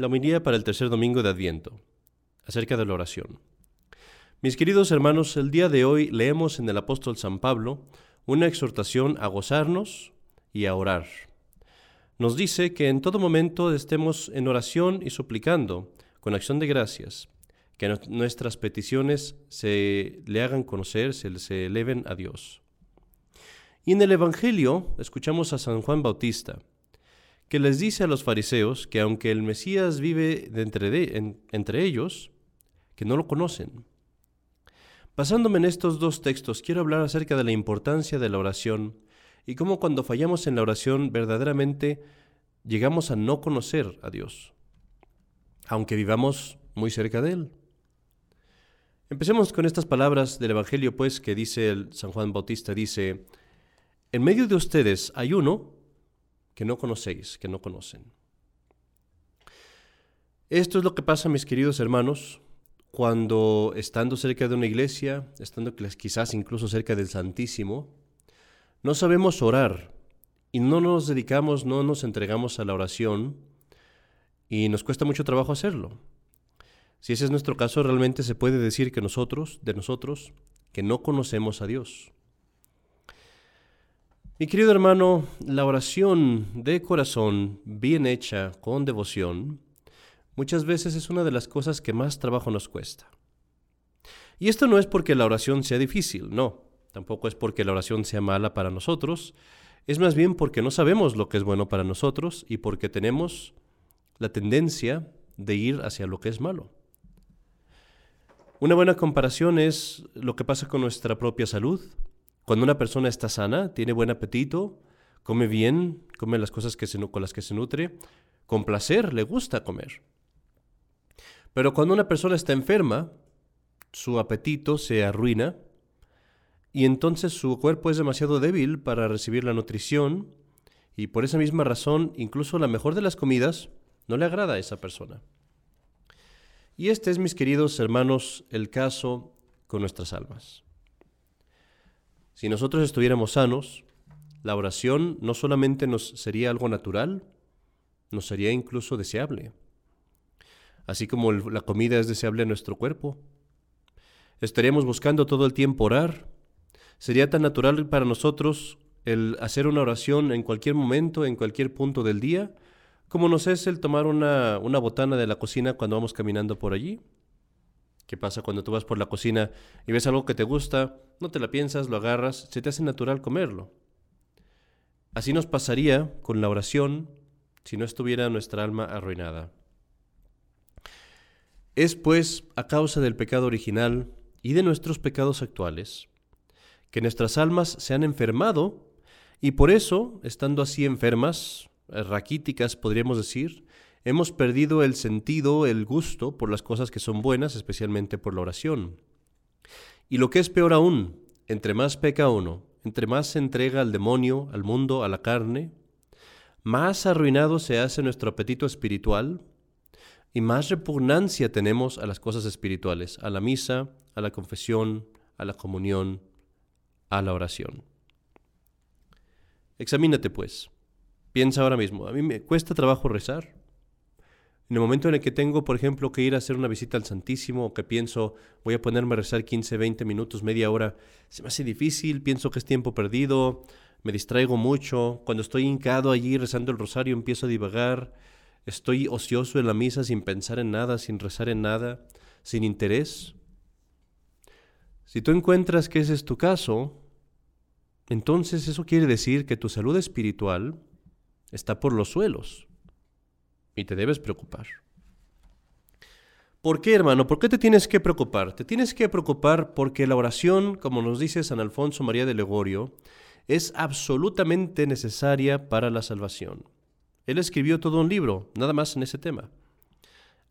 la homilía para el tercer domingo de Adviento, acerca de la oración. Mis queridos hermanos, el día de hoy leemos en el apóstol San Pablo una exhortación a gozarnos y a orar. Nos dice que en todo momento estemos en oración y suplicando, con acción de gracias, que nuestras peticiones se le hagan conocer, se, se eleven a Dios. Y en el Evangelio escuchamos a San Juan Bautista, que les dice a los fariseos que aunque el Mesías vive entre, entre ellos, que no lo conocen. Basándome en estos dos textos, quiero hablar acerca de la importancia de la oración y cómo cuando fallamos en la oración verdaderamente llegamos a no conocer a Dios, aunque vivamos muy cerca de Él. Empecemos con estas palabras del Evangelio, pues, que dice el San Juan Bautista, dice, en medio de ustedes hay uno que no conocéis, que no conocen. Esto es lo que pasa, mis queridos hermanos, cuando estando cerca de una iglesia, estando quizás incluso cerca del Santísimo, no sabemos orar y no nos dedicamos, no nos entregamos a la oración y nos cuesta mucho trabajo hacerlo. Si ese es nuestro caso, realmente se puede decir que nosotros, de nosotros, que no conocemos a Dios. Mi querido hermano, la oración de corazón, bien hecha, con devoción, muchas veces es una de las cosas que más trabajo nos cuesta. Y esto no es porque la oración sea difícil, no, tampoco es porque la oración sea mala para nosotros, es más bien porque no sabemos lo que es bueno para nosotros y porque tenemos la tendencia de ir hacia lo que es malo. Una buena comparación es lo que pasa con nuestra propia salud. Cuando una persona está sana, tiene buen apetito, come bien, come las cosas que con las que se nutre, con placer le gusta comer. Pero cuando una persona está enferma, su apetito se arruina y entonces su cuerpo es demasiado débil para recibir la nutrición y por esa misma razón incluso la mejor de las comidas no le agrada a esa persona. Y este es, mis queridos hermanos, el caso con nuestras almas. Si nosotros estuviéramos sanos, la oración no solamente nos sería algo natural, nos sería incluso deseable. Así como la comida es deseable a nuestro cuerpo. Estaríamos buscando todo el tiempo orar. Sería tan natural para nosotros el hacer una oración en cualquier momento, en cualquier punto del día, como nos es el tomar una, una botana de la cocina cuando vamos caminando por allí. ¿Qué pasa cuando tú vas por la cocina y ves algo que te gusta? No te la piensas, lo agarras, se te hace natural comerlo. Así nos pasaría con la oración si no estuviera nuestra alma arruinada. Es pues a causa del pecado original y de nuestros pecados actuales que nuestras almas se han enfermado y por eso, estando así enfermas, raquíticas podríamos decir, hemos perdido el sentido, el gusto por las cosas que son buenas, especialmente por la oración. Y lo que es peor aún, entre más peca uno, entre más se entrega al demonio, al mundo, a la carne, más arruinado se hace nuestro apetito espiritual y más repugnancia tenemos a las cosas espirituales, a la misa, a la confesión, a la comunión, a la oración. Examínate pues. Piensa ahora mismo, a mí me cuesta trabajo rezar. En el momento en el que tengo, por ejemplo, que ir a hacer una visita al Santísimo o que pienso voy a ponerme a rezar 15, 20 minutos, media hora, se me hace difícil, pienso que es tiempo perdido, me distraigo mucho. Cuando estoy hincado allí rezando el rosario empiezo a divagar, estoy ocioso en la misa sin pensar en nada, sin rezar en nada, sin interés. Si tú encuentras que ese es tu caso, entonces eso quiere decir que tu salud espiritual está por los suelos y te debes preocupar. ¿Por qué, hermano? ¿Por qué te tienes que preocupar? Te tienes que preocupar porque la oración, como nos dice San Alfonso María de Legorio, es absolutamente necesaria para la salvación. Él escribió todo un libro, nada más en ese tema.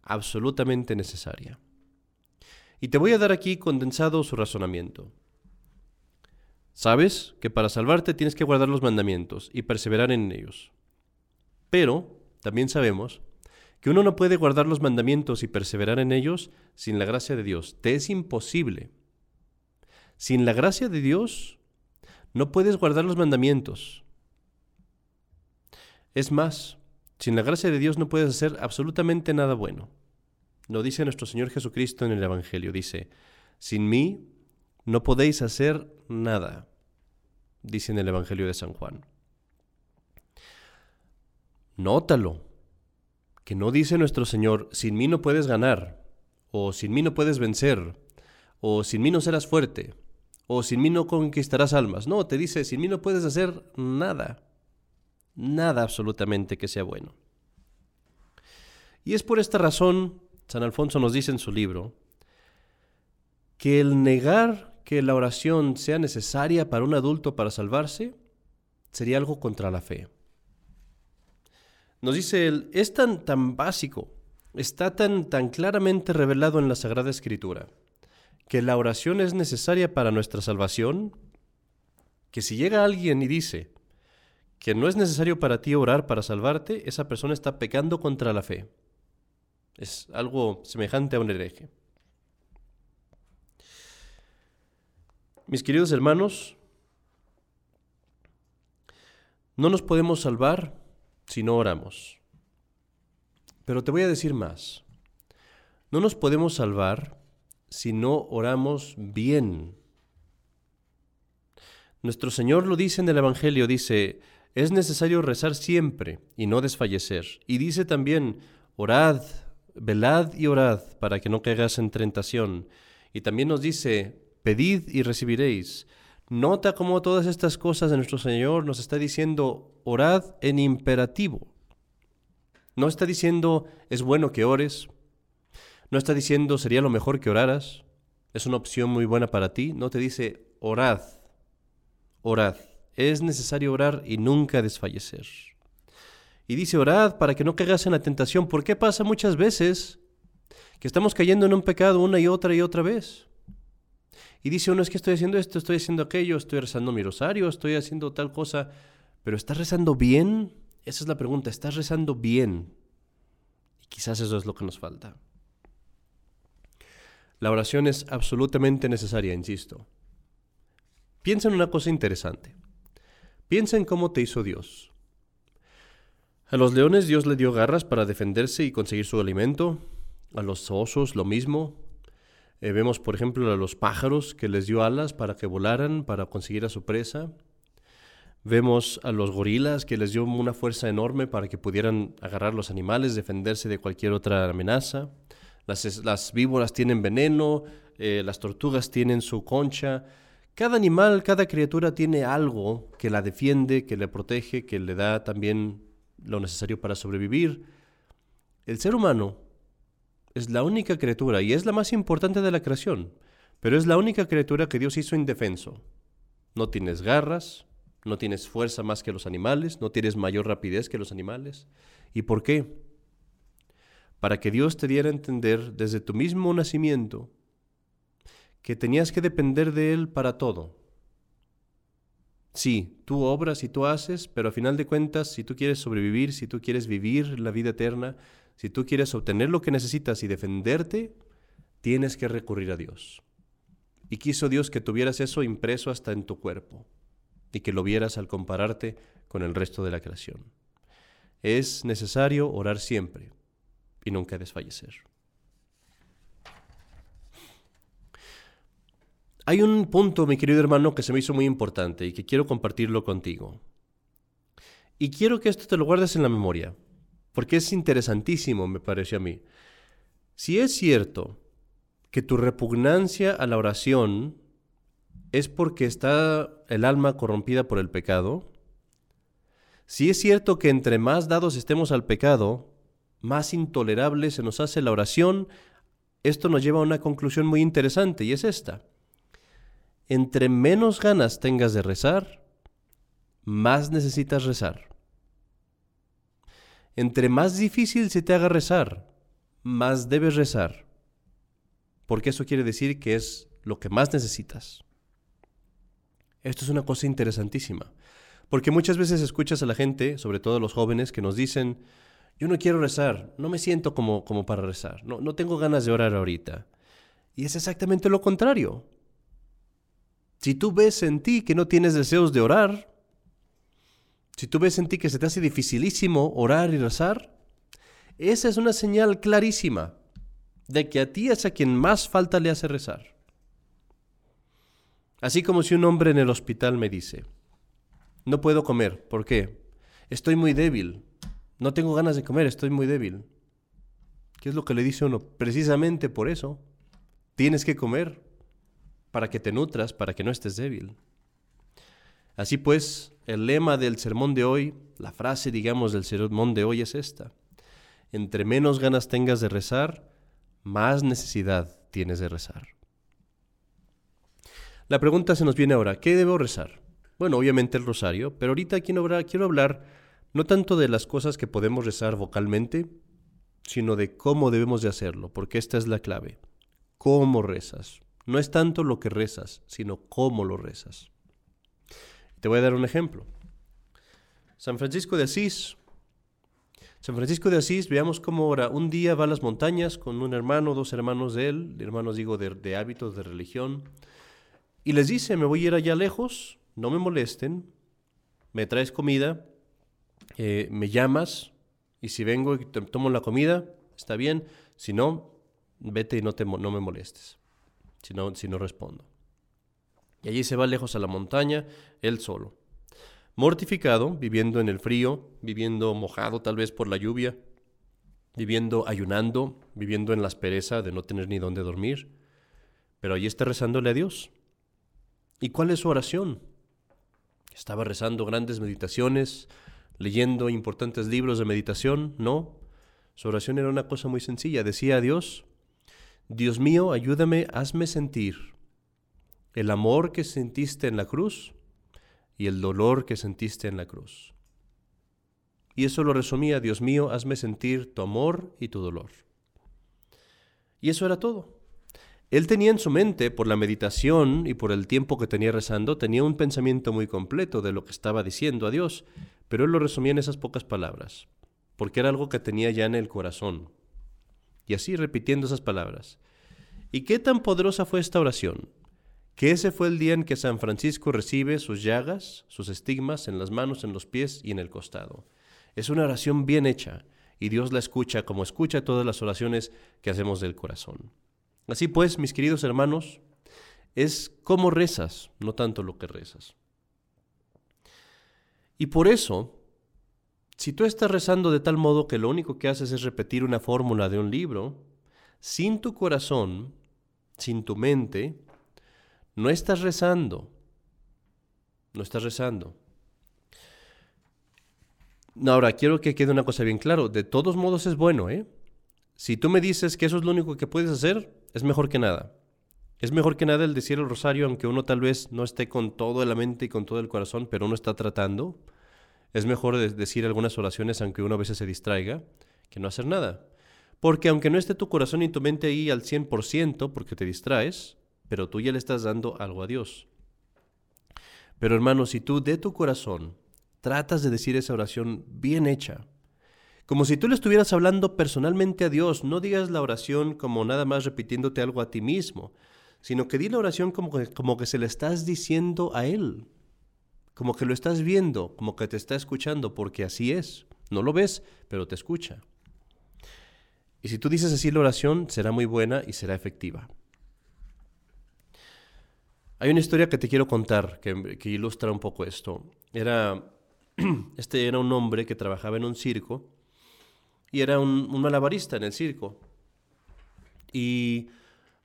Absolutamente necesaria. Y te voy a dar aquí condensado su razonamiento. Sabes que para salvarte tienes que guardar los mandamientos y perseverar en ellos. Pero también sabemos que uno no puede guardar los mandamientos y perseverar en ellos sin la gracia de Dios. Te es imposible. Sin la gracia de Dios no puedes guardar los mandamientos. Es más, Sin la gracia de Dios no puedes hacer absolutamente nada bueno. Lo dice nuestro Señor Jesucristo en el Evangelio. Dice, sin mí no podéis hacer nada, dice en el Evangelio de San Juan. Nótalo, que no dice nuestro Señor, sin mí no puedes ganar, o sin mí no puedes vencer, o sin mí no serás fuerte, o sin mí no conquistarás almas. No, te dice, sin mí no puedes hacer nada, nada absolutamente que sea bueno. Y es por esta razón, San Alfonso nos dice en su libro, que el negar que la oración sea necesaria para un adulto para salvarse sería algo contra la fe. Nos dice él, es tan, tan básico, está tan, tan claramente revelado en la Sagrada Escritura, que la oración es necesaria para nuestra salvación, que si llega alguien y dice que no es necesario para ti orar para salvarte, esa persona está pecando contra la fe. Es algo semejante a un hereje. Mis queridos hermanos, no nos podemos salvar si no oramos. Pero te voy a decir más. No nos podemos salvar si no oramos bien. Nuestro Señor lo dice en el Evangelio, dice, es necesario rezar siempre y no desfallecer. Y dice también, orad, velad y orad para que no caigas en tentación. Y también nos dice, pedid y recibiréis. Nota cómo todas estas cosas de nuestro Señor nos está diciendo, orad en imperativo. No está diciendo, es bueno que ores. No está diciendo, sería lo mejor que oraras. Es una opción muy buena para ti. No te dice, orad, orad. Es necesario orar y nunca desfallecer. Y dice, orad para que no caigas en la tentación. ¿Por qué pasa muchas veces que estamos cayendo en un pecado una y otra y otra vez? Y dice uno, es que estoy haciendo esto, estoy haciendo aquello, estoy rezando mi rosario, estoy haciendo tal cosa, pero ¿estás rezando bien? Esa es la pregunta, ¿estás rezando bien? Y quizás eso es lo que nos falta. La oración es absolutamente necesaria, insisto. Piensa en una cosa interesante. Piensa en cómo te hizo Dios. A los leones Dios le dio garras para defenderse y conseguir su alimento. A los osos lo mismo. Eh, vemos, por ejemplo, a los pájaros que les dio alas para que volaran, para conseguir a su presa. Vemos a los gorilas que les dio una fuerza enorme para que pudieran agarrar los animales, defenderse de cualquier otra amenaza. Las, víboras tienen veneno, eh, las tortugas tienen su concha. Cada animal, cada criatura tiene algo que la defiende, que le protege, que le da también lo necesario para sobrevivir. El ser humano es la única criatura y es la más importante de la creación, pero es la única criatura que Dios hizo indefenso. No tienes garras, no tienes fuerza más que los animales, no tienes mayor rapidez que los animales. ¿Y por qué? Para que Dios te diera a entender desde tu mismo nacimiento que tenías que depender de Él para todo. Sí, tú obras y tú haces, pero a final de cuentas, si tú quieres sobrevivir, si tú quieres vivir la vida eterna, si tú quieres obtener lo que necesitas y defenderte, tienes que recurrir a Dios. Y quiso Dios que tuvieras eso impreso hasta en tu cuerpo y que lo vieras al compararte con el resto de la creación. Es necesario orar siempre y nunca desfallecer. Hay un punto, mi querido hermano, que se me hizo muy importante y que quiero compartirlo contigo. Y quiero que esto te lo guardes en la memoria, porque es interesantísimo, me parece a mí. Si es cierto que tu repugnancia a la oración es porque está el alma corrompida por el pecado, si es cierto que entre más dados estemos al pecado, más intolerable se nos hace la oración, esto nos lleva a una conclusión muy interesante y es esta. Entre menos ganas tengas de rezar, más necesitas rezar. Entre más difícil se te haga rezar, más debes rezar. Porque eso quiere decir que es lo que más necesitas. Esto es una cosa interesantísima. Porque muchas veces escuchas a la gente, sobre todo los jóvenes, que nos dicen, yo no quiero rezar, no me siento como, como para rezar, no, no tengo ganas de orar ahorita. Y es exactamente lo contrario. Si tú ves en ti que no tienes deseos de orar, si tú ves en ti que se te hace dificilísimo orar y rezar, esa es una señal clarísima de que a ti es a quien más falta le hace rezar. Así como si un hombre en el hospital me dice, no puedo comer, ¿por qué? Estoy muy débil, no tengo ganas de comer, estoy muy débil. ¿Qué es lo que le dice uno? Precisamente por eso, tienes que comer para que te nutras, para que no estés débil. Así pues, el lema del sermón de hoy, la frase, digamos, del sermón de hoy es esta. Entre menos ganas tengas de rezar, más necesidad tienes de rezar. La pregunta se nos viene ahora, ¿qué debo rezar? Bueno, obviamente el rosario, pero ahorita quiero hablar no tanto de las cosas que podemos rezar vocalmente, sino de cómo debemos de hacerlo, porque esta es la clave. ¿Cómo rezas? No es tanto lo que rezas, sino cómo lo rezas. Te voy a dar un ejemplo. San Francisco de Asís. San Francisco de Asís, veamos cómo ora. Un día va a las montañas con un hermano, dos hermanos de él, hermanos digo de, hábitos, de religión, y les dice, me voy a ir allá lejos, no me molesten, me traes comida, eh, me llamas, y si vengo y te tomo la comida, está bien, si no, vete y no, te, no me molestes, si no, si no respondo. Y allí se va lejos a la montaña, él solo. Mortificado, viviendo en el frío, viviendo mojado tal vez por la lluvia, viviendo ayunando, viviendo en la aspereza de no tener ni dónde dormir, pero allí está rezándole a Dios. ¿Y cuál es su oración? Estaba rezando grandes meditaciones, leyendo importantes libros de meditación, no. Su oración era una cosa muy sencilla. Decía a Dios, Dios mío, ayúdame, hazme sentir el amor que sentiste en la cruz y el dolor que sentiste en la cruz. Y eso lo resumía, Dios mío, hazme sentir tu amor y tu dolor. Y eso era todo. Él tenía en su mente, por la meditación y por el tiempo que tenía rezando, tenía un pensamiento muy completo de lo que estaba diciendo a Dios, pero él lo resumía en esas pocas palabras, porque era algo que tenía ya en el corazón. Y así repitiendo esas palabras. ¿Y qué tan poderosa fue esta oración? Que ese fue el día en que San Francisco recibe sus llagas, sus estigmas en las manos, en los pies y en el costado. Es una oración bien hecha y Dios la escucha como escucha todas las oraciones que hacemos del corazón. Así pues, mis queridos hermanos, es cómo rezas, no tanto lo que rezas. Y por eso, si tú estás rezando de tal modo que lo único que haces es repetir una fórmula de un libro, sin tu corazón, sin tu mente, no estás rezando. No estás rezando. Ahora, quiero que quede una cosa bien claro. De todos modos es bueno, ¿eh? Si tú me dices que eso es lo único que puedes hacer, es mejor que nada. Es mejor que nada el decir el rosario, aunque uno tal vez no esté con toda la mente y con todo el corazón, pero uno está tratando. Es mejor decir algunas oraciones, aunque uno a veces se distraiga, que no hacer nada. Porque aunque no esté tu corazón y tu mente ahí al 100%, porque te distraes, pero tú ya le estás dando algo a Dios. Pero hermano, si tú de tu corazón tratas de decir esa oración bien hecha, como si tú le estuvieras hablando personalmente a Dios, no digas la oración como nada más repitiéndote algo a ti mismo, sino que di la oración como que, como que se le estás diciendo a Él, como que lo estás viendo, como que te está escuchando, porque así es. No lo ves, pero te escucha. Y si tú dices así la oración, será muy buena y será efectiva. Hay una historia que te quiero contar que, ilustra un poco esto. Era, este era un hombre que trabajaba en un circo y era un, malabarista en el circo. Y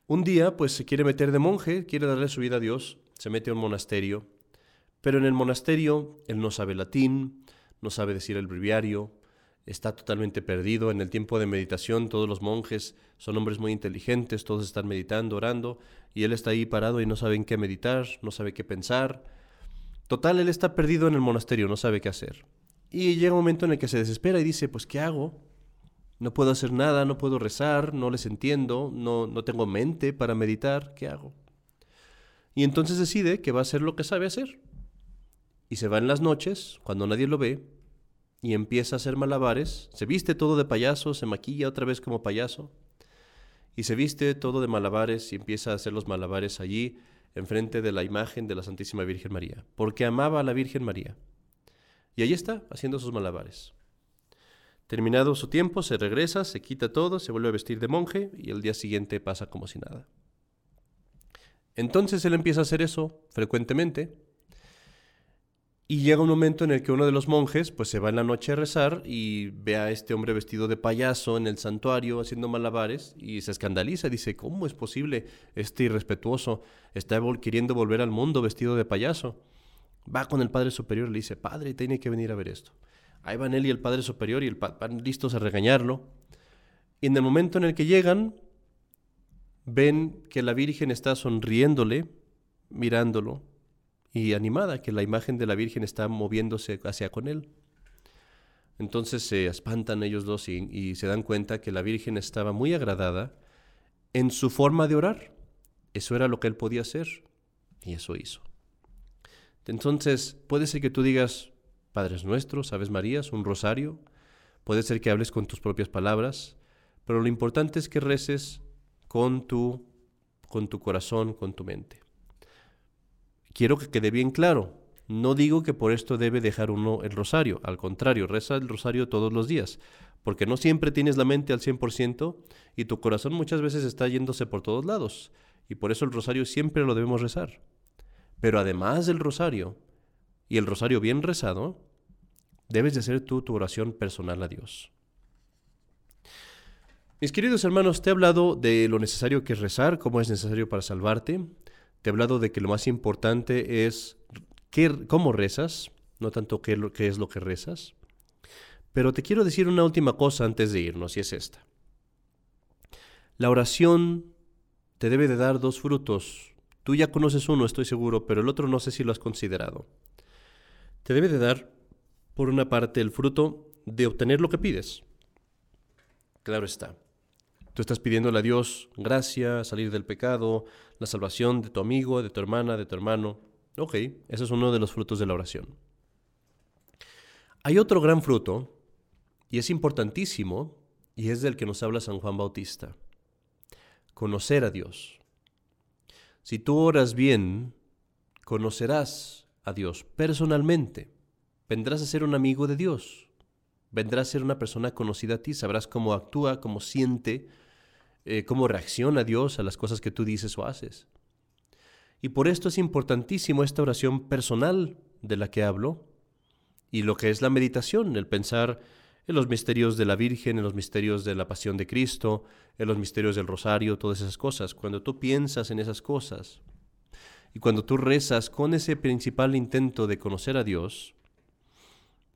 un día, pues se quiere meter de monje, quiere darle su vida a Dios, se mete a un monasterio, pero en el monasterio él no sabe latín, no sabe decir el breviario, está totalmente perdido. En el tiempo de meditación todos los monjes son hombres muy inteligentes, todos están meditando, orando, y él está ahí parado y no sabe en qué meditar, no sabe qué pensar. Total, él está perdido en el monasterio, no sabe qué hacer. Y llega un momento en el que se desespera y dice, pues ¿qué hago? No puedo hacer nada, no puedo rezar, no les entiendo, no, no tengo mente para meditar, ¿qué hago? Y entonces decide que va a hacer lo que sabe hacer. Y se va en las noches, cuando nadie lo ve, y empieza a hacer malabares. Se viste todo de payaso, se maquilla otra vez como payaso. Y se viste todo de malabares y empieza a hacer los malabares allí, enfrente de la imagen de la Santísima Virgen María, porque amaba a la Virgen María. Y ahí está, haciendo sus malabares. Terminado su tiempo, se regresa, se quita todo, se vuelve a vestir de monje y el día siguiente pasa como si nada. Entonces él empieza a hacer eso frecuentemente y llega un momento en el que uno de los monjes pues se va en la noche a rezar y ve a este hombre vestido de payaso en el santuario haciendo malabares y se escandaliza, dice, ¿cómo es posible este irrespetuoso está queriendo volver al mundo vestido de payaso? Va con el Padre Superior y le dice, Padre, tiene que venir a ver esto. Ahí van él y el Padre Superior y el van listos a regañarlo. Y en el momento en el que llegan, ven que la Virgen está sonriéndole, mirándolo, y animada, que la imagen de la Virgen está moviéndose hacia con él. Entonces se espantan ellos dos y, y, se dan cuenta que la Virgen estaba muy agradada en su forma de orar. Eso era lo que él podía hacer y eso hizo. Entonces puede ser que tú digas, Padres nuestros, Aves Marías, un rosario. Puede ser que hables con tus propias palabras, pero lo importante es que reces con tu, con tu corazón, con tu mente. Quiero que quede bien claro, no digo que por esto debe dejar uno el rosario, al contrario, reza el rosario todos los días, porque no siempre tienes la mente al 100% y tu corazón muchas veces está yéndose por todos lados, y por eso el rosario siempre lo debemos rezar. Pero además del rosario, y el rosario bien rezado, debes de hacer tú tu oración personal a Dios. Mis queridos hermanos, te he hablado de lo necesario que es rezar, cómo es necesario para salvarte. Te he hablado de que lo más importante es cómo rezas, no tanto qué es lo que rezas. Pero te quiero decir una última cosa antes de irnos, y es esta. La oración te debe de dar dos frutos. Tú ya conoces uno, estoy seguro, pero el otro no sé si lo has considerado te debe de dar, por una parte, el fruto de obtener lo que pides. Claro está. Tú estás pidiéndole a Dios gracia, salir del pecado, la salvación de tu amigo, de tu hermana, de tu hermano. Ok, ese es uno de los frutos de la oración. Hay otro gran fruto, y es importantísimo, y es del que nos habla San Juan Bautista. Conocer a Dios. Si tú oras bien, conocerás a Dios personalmente. Vendrás a ser un amigo de Dios. Vendrás a ser una persona conocida a ti. Sabrás cómo actúa, cómo siente, eh, cómo reacciona Dios a las cosas que tú dices o haces. Y por esto es importantísimo esta oración personal de la que hablo y lo que es la meditación, el pensar en los misterios de la Virgen, en los misterios de la pasión de Cristo, en los misterios del rosario, todas esas cosas. Cuando tú piensas en esas cosas, y cuando tú rezas con ese principal intento de conocer a Dios,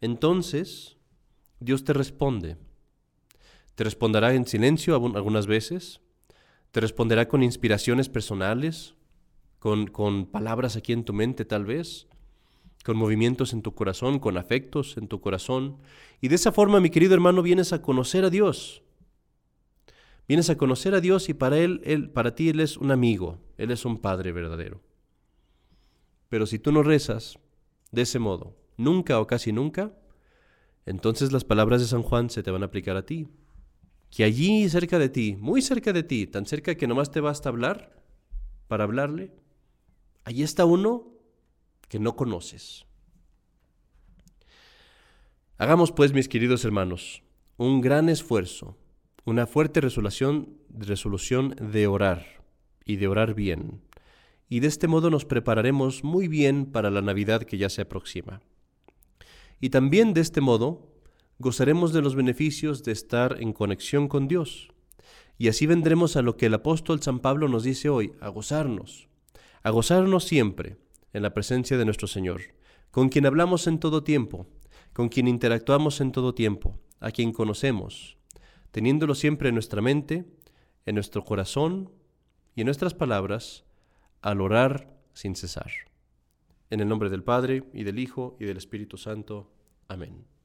entonces Dios te responde. Te responderá en silencio algunas veces, te responderá con inspiraciones personales, con, con palabras aquí en tu mente tal vez, con movimientos en tu corazón, con afectos en tu corazón. Y de esa forma, mi querido hermano, vienes a conocer a Dios. Vienes a conocer a Dios y para él, él, para ti Él es un amigo, Él es un Padre verdadero. Pero si tú no rezas de ese modo, nunca o casi nunca, entonces las palabras de San Juan se te van a aplicar a ti. Que allí cerca de ti, muy cerca de ti, tan cerca que nomás te basta hablar para hablarle, allí está uno que no conoces. Hagamos pues, mis queridos hermanos, un gran esfuerzo, una fuerte resolución, resolución de orar y de orar bien y de este modo nos prepararemos muy bien para la Navidad que ya se aproxima. Y también de este modo gozaremos de los beneficios de estar en conexión con Dios. Y así vendremos a lo que el apóstol San Pablo nos dice hoy, a gozarnos, a gozarnos siempre en la presencia de nuestro Señor, con quien hablamos en todo tiempo, con quien interactuamos en todo tiempo, a quien conocemos, teniéndolo siempre en nuestra mente, en nuestro corazón y en nuestras palabras, al orar sin cesar. En el nombre del Padre, y del Hijo, y del Espíritu Santo. Amén.